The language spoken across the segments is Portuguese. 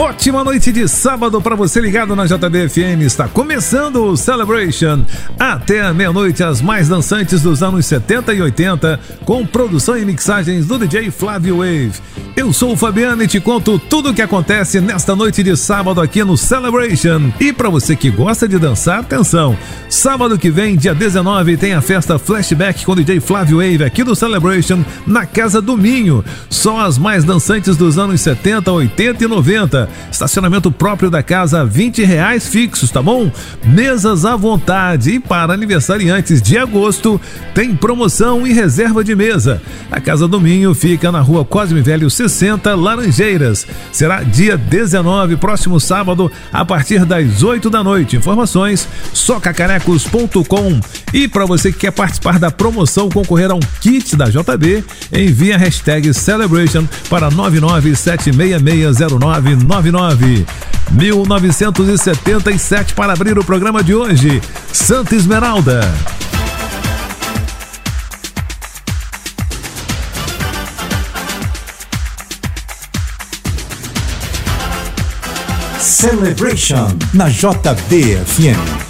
Ótima noite de sábado para você ligado na JBFM. Está começando o Celebration. Até a meia-noite, as mais dançantes dos anos 70 e 80, com produção e mixagens do DJ Flávio Wave. Eu sou o Fabiano e te conto tudo o que acontece nesta noite de sábado aqui no Celebration. E para você que gosta de dançar, atenção! Sábado que vem, dia 19, tem a festa Flashback com o DJ Flávio Wave aqui do Celebration na Casa do Minho. Só as mais dançantes dos anos 70, 80 e 90. Estacionamento próprio da casa, 20 reais fixos, tá bom? Mesas à vontade. E para aniversariantes de agosto, tem promoção e reserva de mesa. A Casa do Minho fica na rua Cosme Velho 60, Laranjeiras. Será dia 19, próximo sábado, a partir das 8 da noite. Informações socacarecos.com. E para você que quer participar da promoção, concorrer a um kit da JB, envie a hashtag Celebration para 997660999. 1977 para abrir o programa de hoje. Santa Esmeralda. Celebration na JBFM.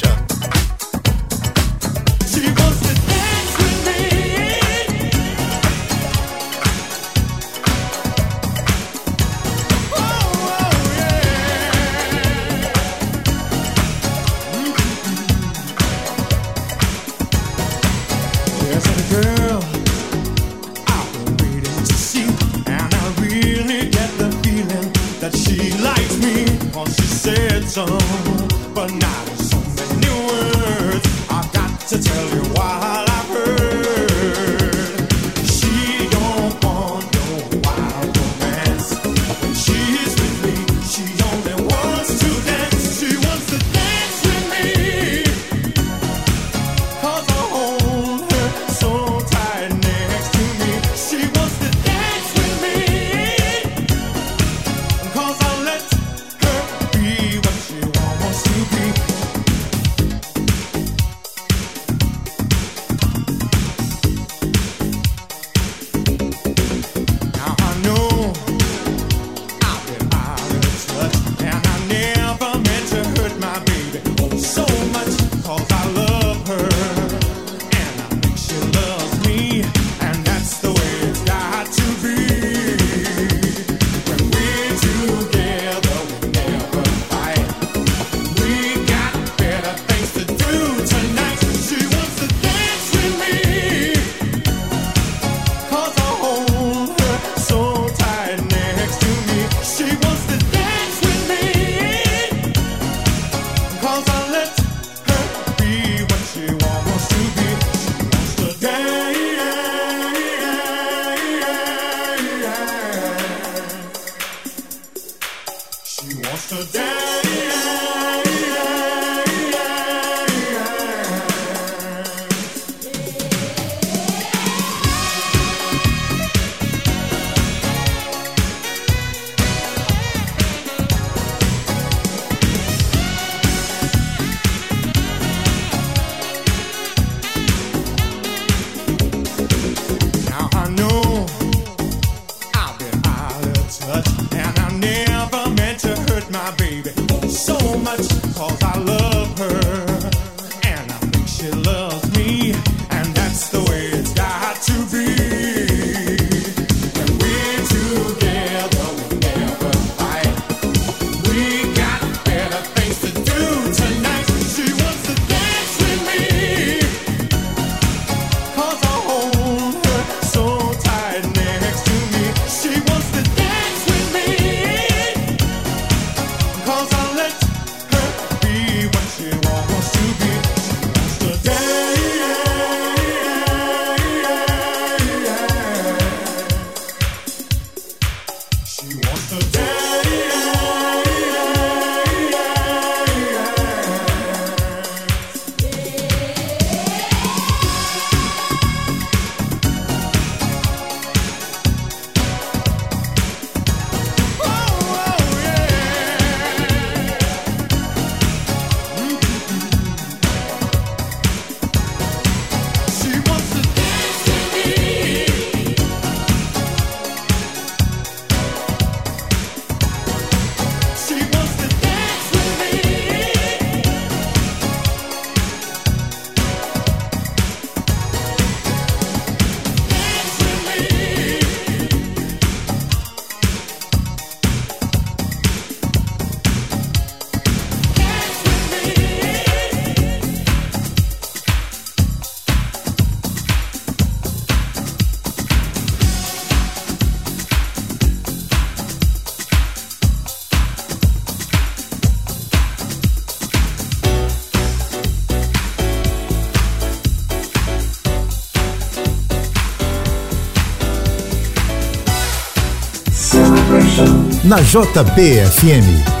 Na JBFM.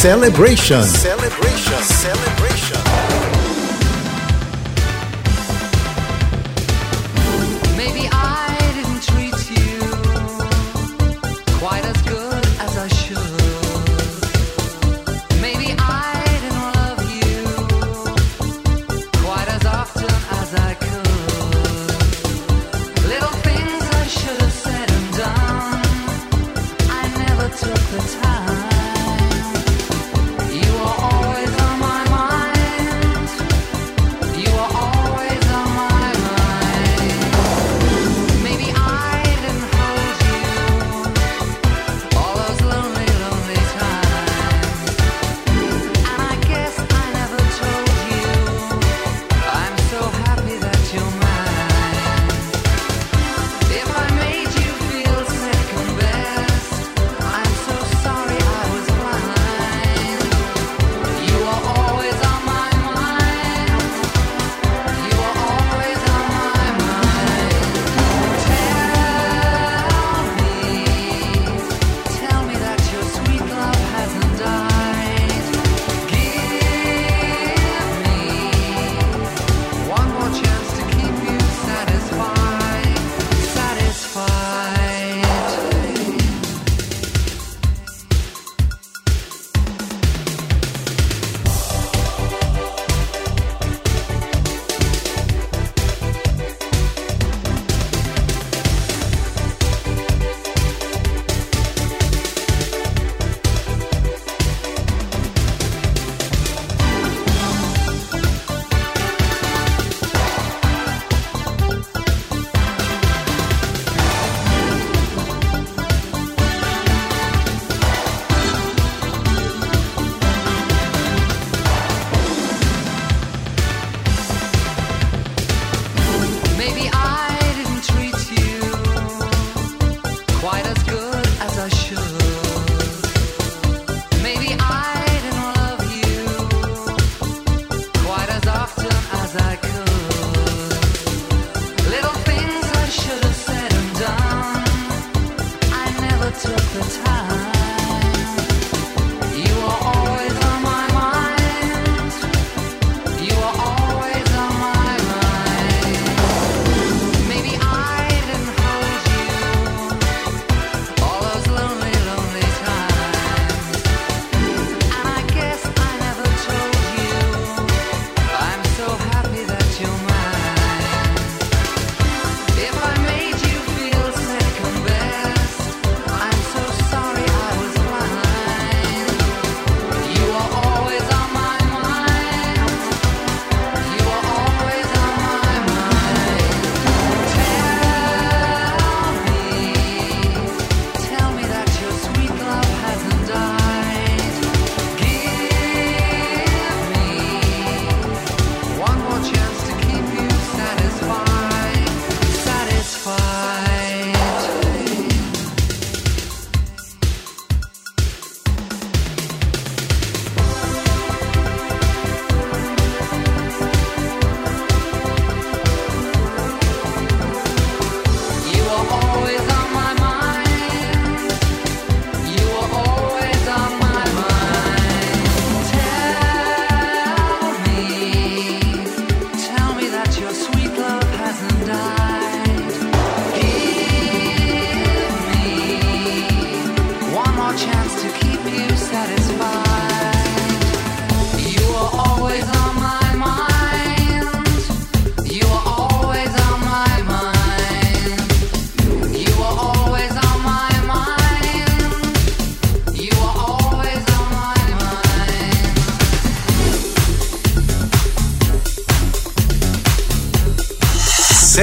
Celebration. Celebration. your sweet love hasn't died.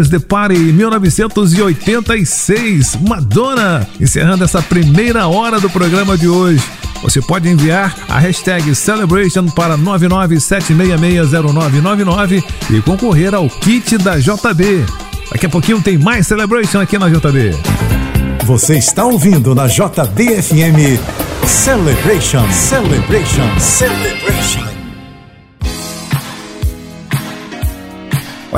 Where's the Party 1986, Madonna, encerrando essa primeira hora do programa de hoje. Você pode enviar a hashtag Celebration para 997660999 e concorrer ao kit da JB. Daqui a pouquinho tem mais Celebration aqui na JB. Você está ouvindo na JBFM Celebration, Celebration, Celebration.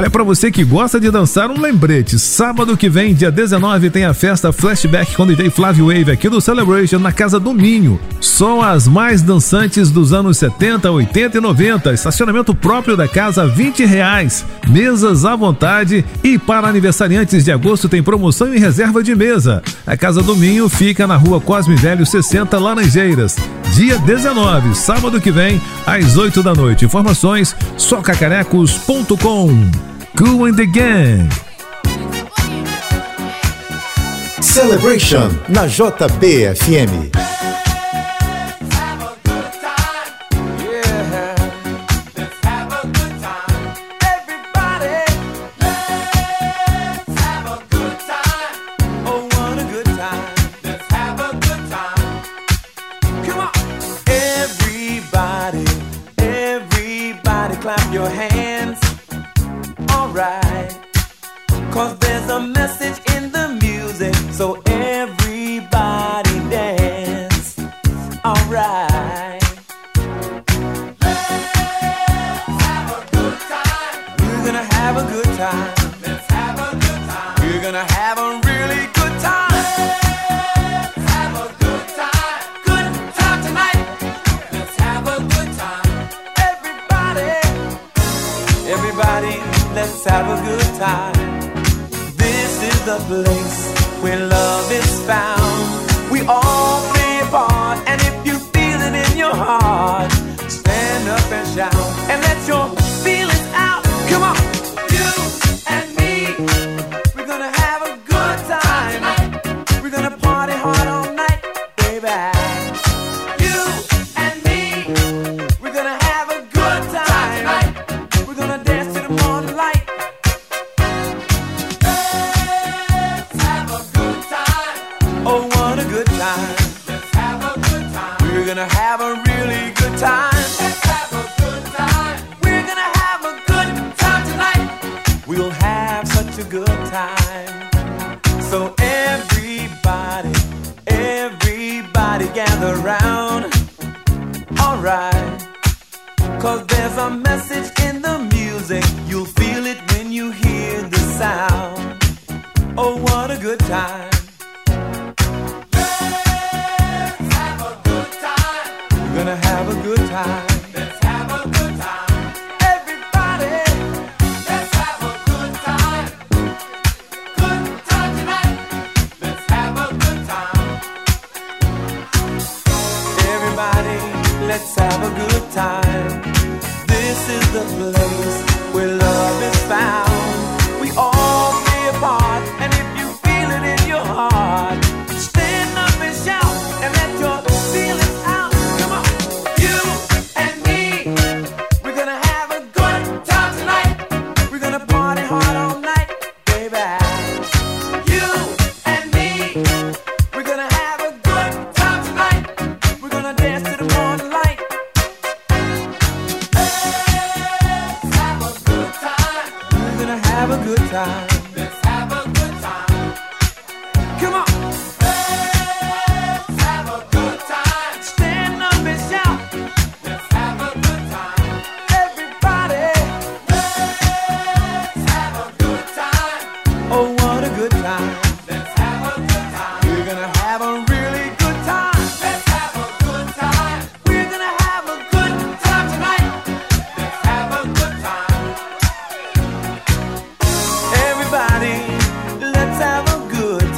Olha, para você que gosta de dançar, um lembrete. Sábado que vem, dia 19, tem a festa Flashback com DJ Flávio Wave aqui do Celebration na Casa do Minho. Só as mais dançantes dos anos 70, 80 e 90. Estacionamento próprio da casa, 20 reais. Mesas à vontade e para aniversariantes de agosto tem promoção e reserva de mesa. A Casa do Minho fica na rua Cosme Velho 60 Laranjeiras. Dia 19, sábado que vem, às 8 da noite. Informações socacarecos.com. Cool and the Gang. Celebration na JBFM.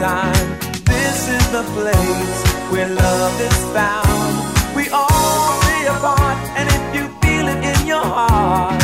time. This is the place where love is found. We all be apart, and if you feel it in your heart.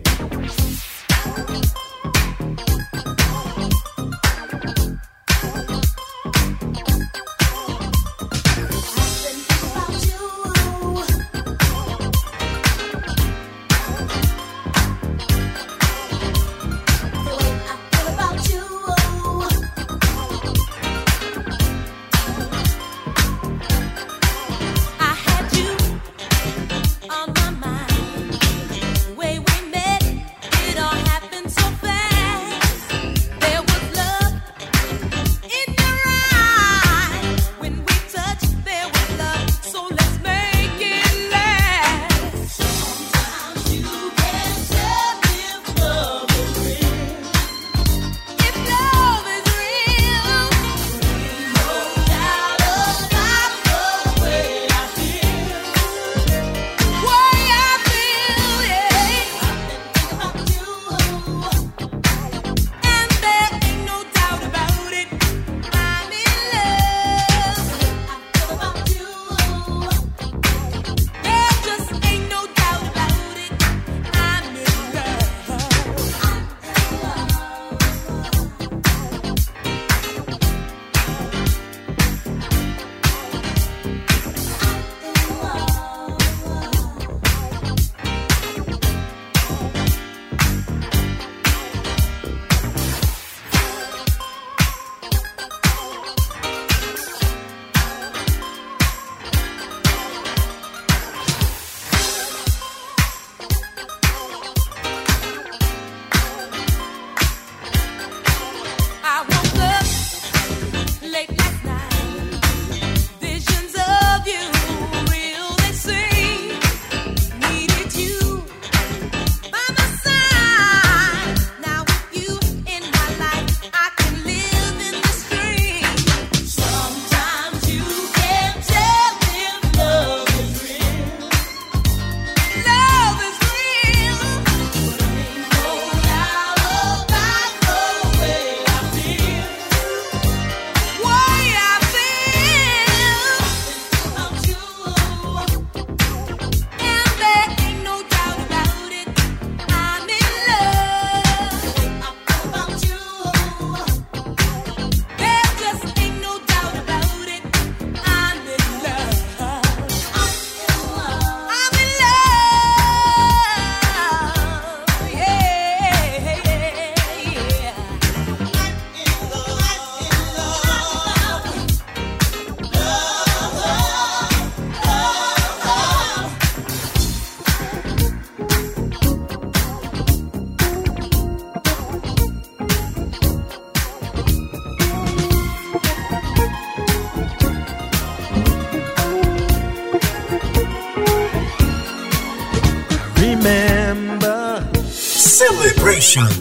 Sessions.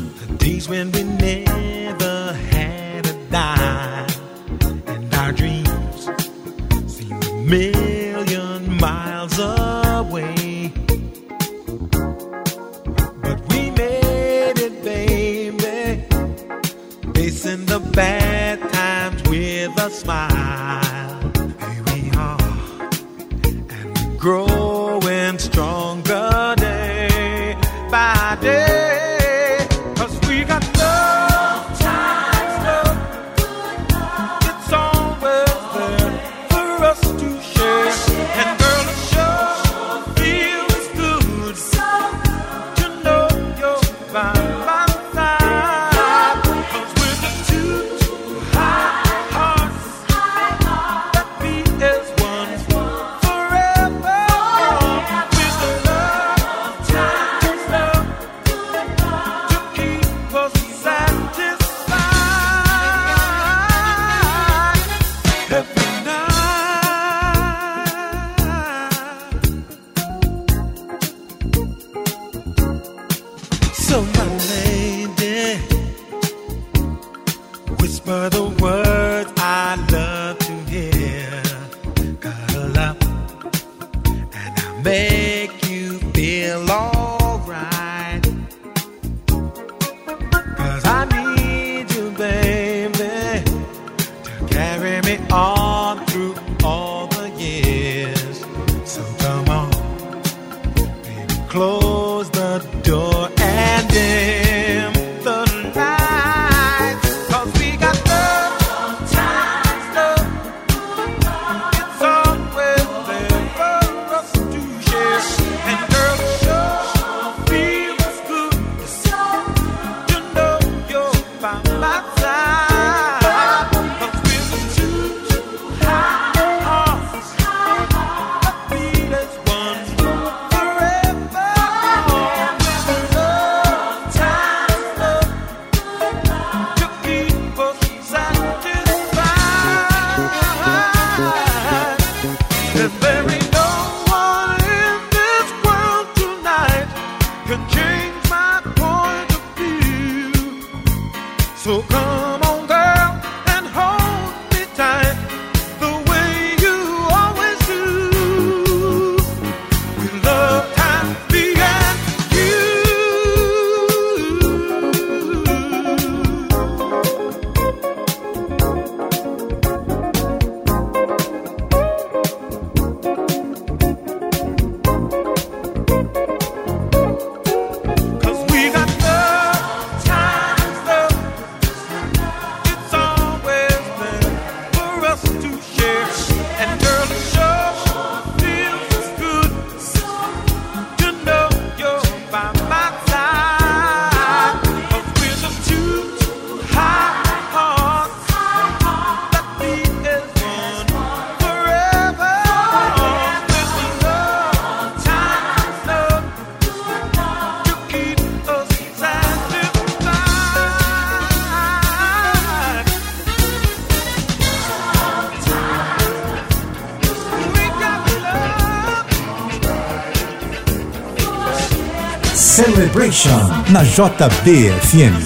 Celebration na JBFM.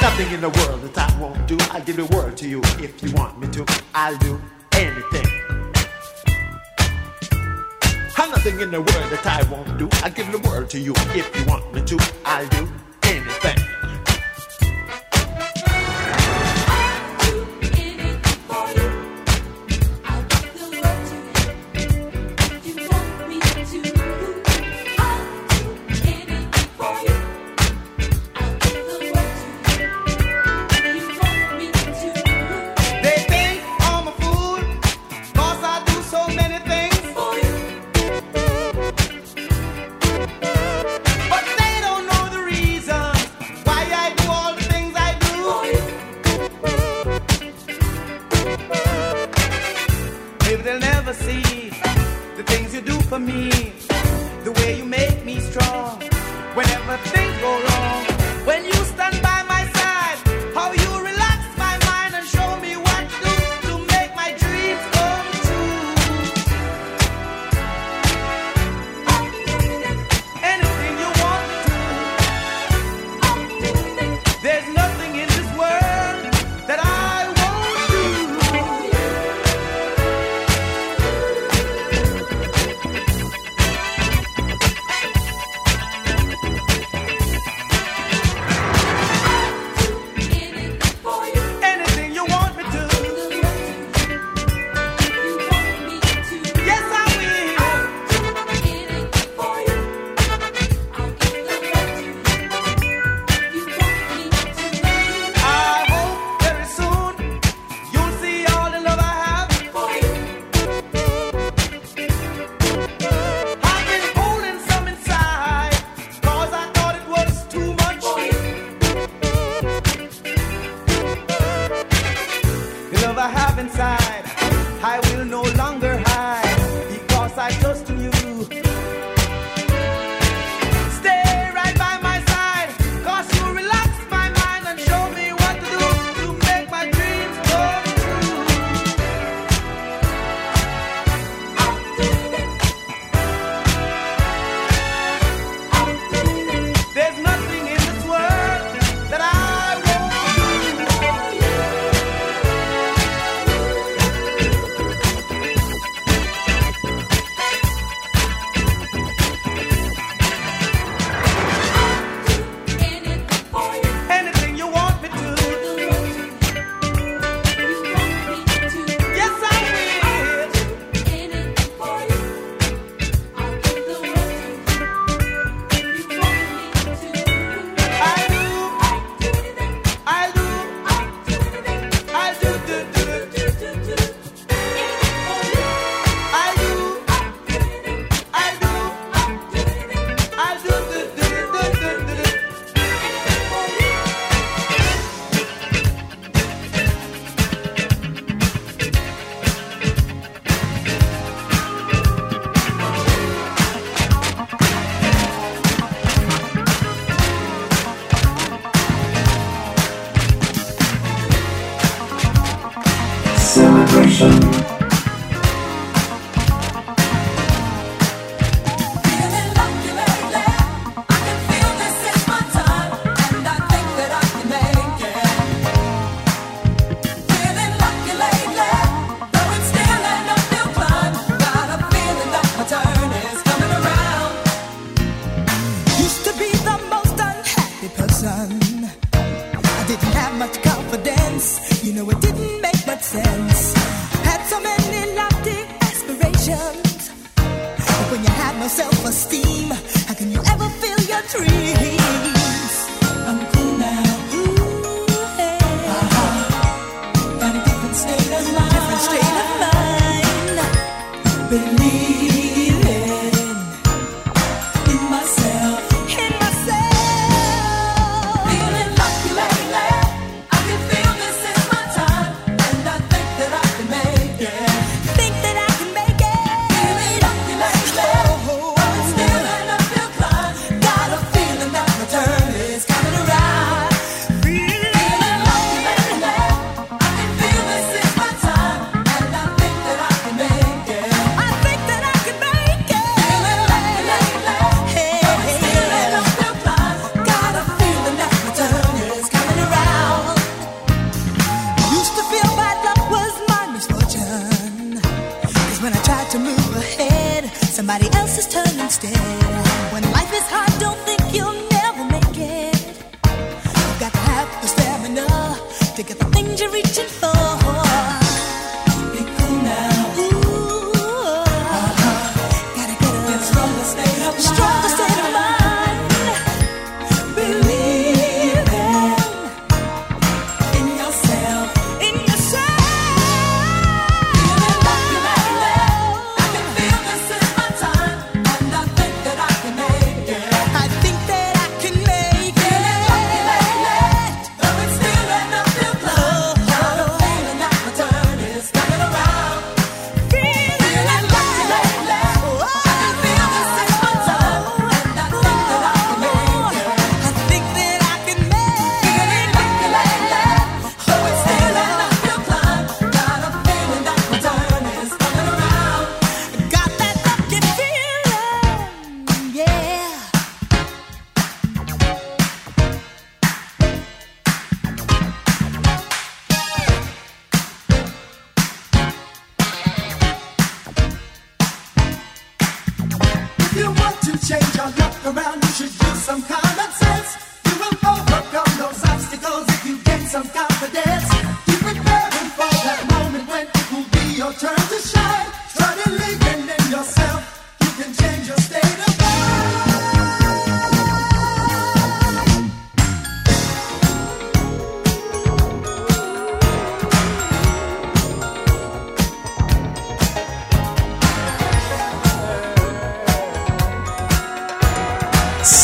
Nothing in the world that I won't do. I'll give the world to you if you want me to. I'll do anything. Nothing in the world that I won't do. I'll give the world to you if you want me to. I'll do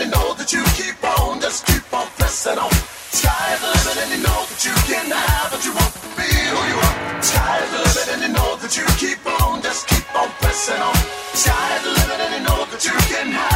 You know that you keep on, just keep on pressing on. Sky the limit and you know that you can have what you want. Be who you are. The limit and you know that you keep on, just keep on pressing on. Sky is the limit and you know that you can have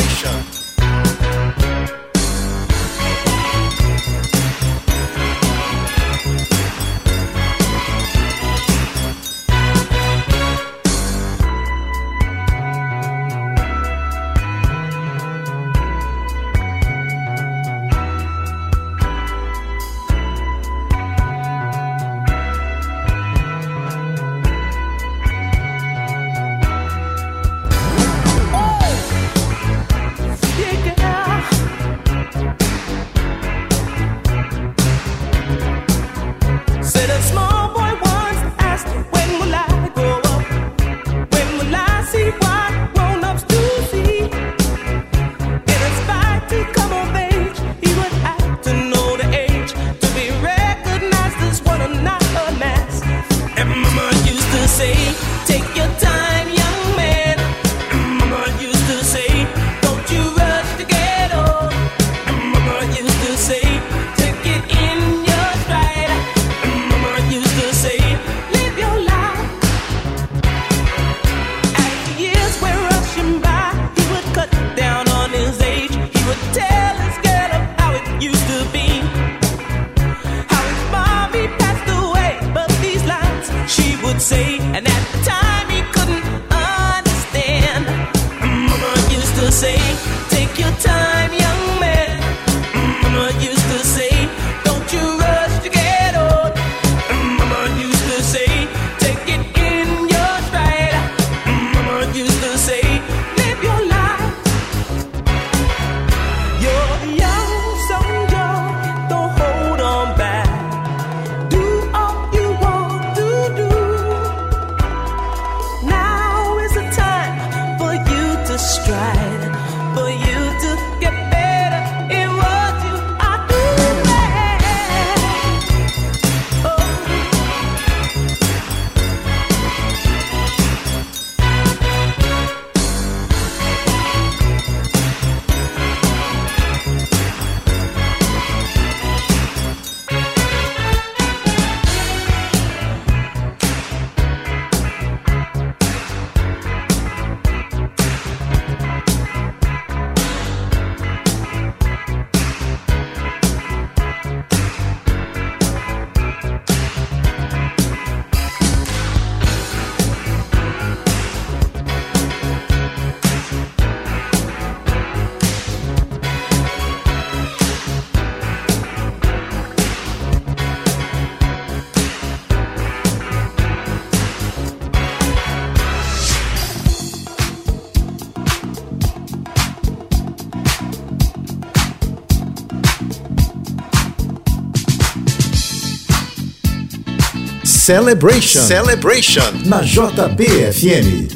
Celebration. Celebration. Na JBFM.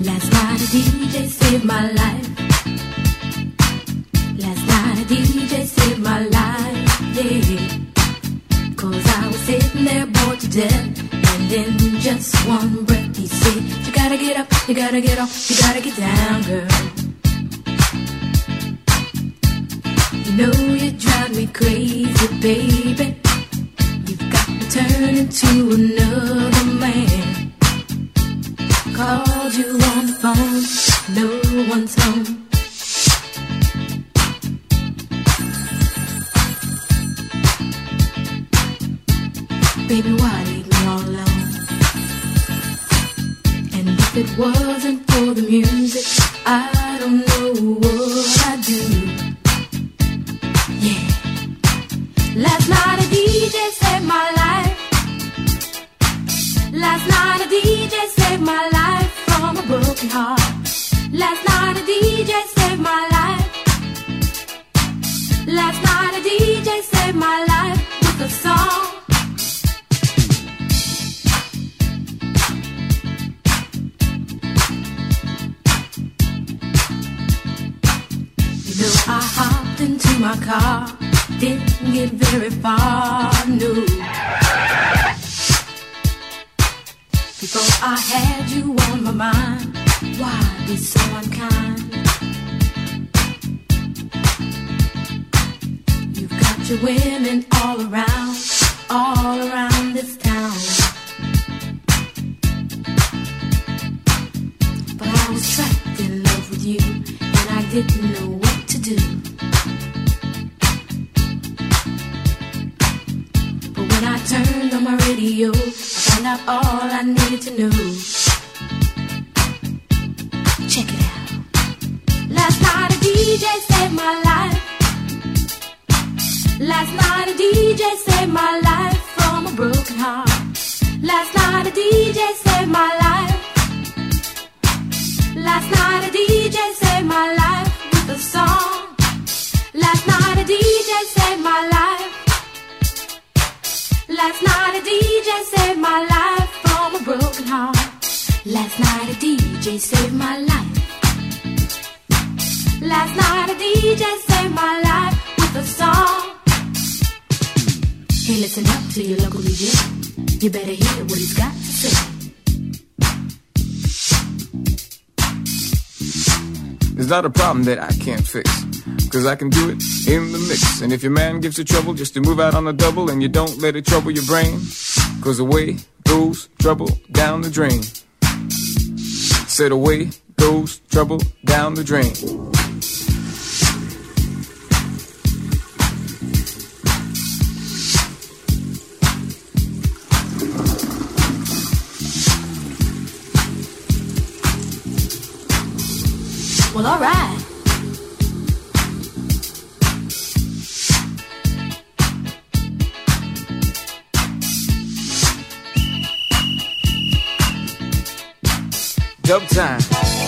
Last night a DJ saved my life. Last night a DJ saved my life, yeah. Cause I was sitting there bored to death. And in just one breath he said, You gotta get up, you gotta get off, Last night a DJ saved my life. Last night a DJ saved my life with a song. Last night a DJ saved my life. Last night a DJ saved my life from a broken heart. Last night a DJ saved my life. Last night a DJ saved my life with a song. Hey, listen up to your local DJ. You better hear what he's got to say. It's not a problem that I can't fix. Cause I can do it in the mix. And if your man gives you trouble just to move out on a double and you don't let it trouble your brain, cause away goes trouble down the drain. Said away goes trouble down the drain. Well, alright. Dub time.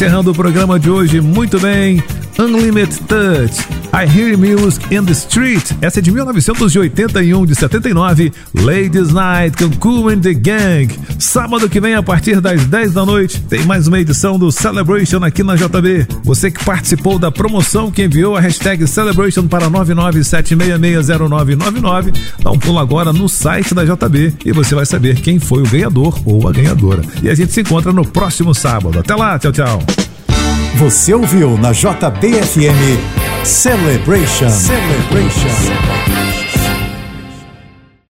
Encerrando o programa de hoje muito bem. Unlimited Touch, I Hear Music in the Street. Essa é de 1981, de 79. Ladies Night com Cool and the Gang. Sábado que vem, a partir das 10 da noite, tem mais uma edição do Celebration aqui na JB. Você que participou da promoção, que enviou a hashtag Celebration para 997660999, dá um pulo agora no site da JB e você vai saber quem foi o ganhador ou a ganhadora. E a gente se encontra no próximo sábado. Até lá, tchau, tchau. Você ouviu na JBFM Celebration. Celebration.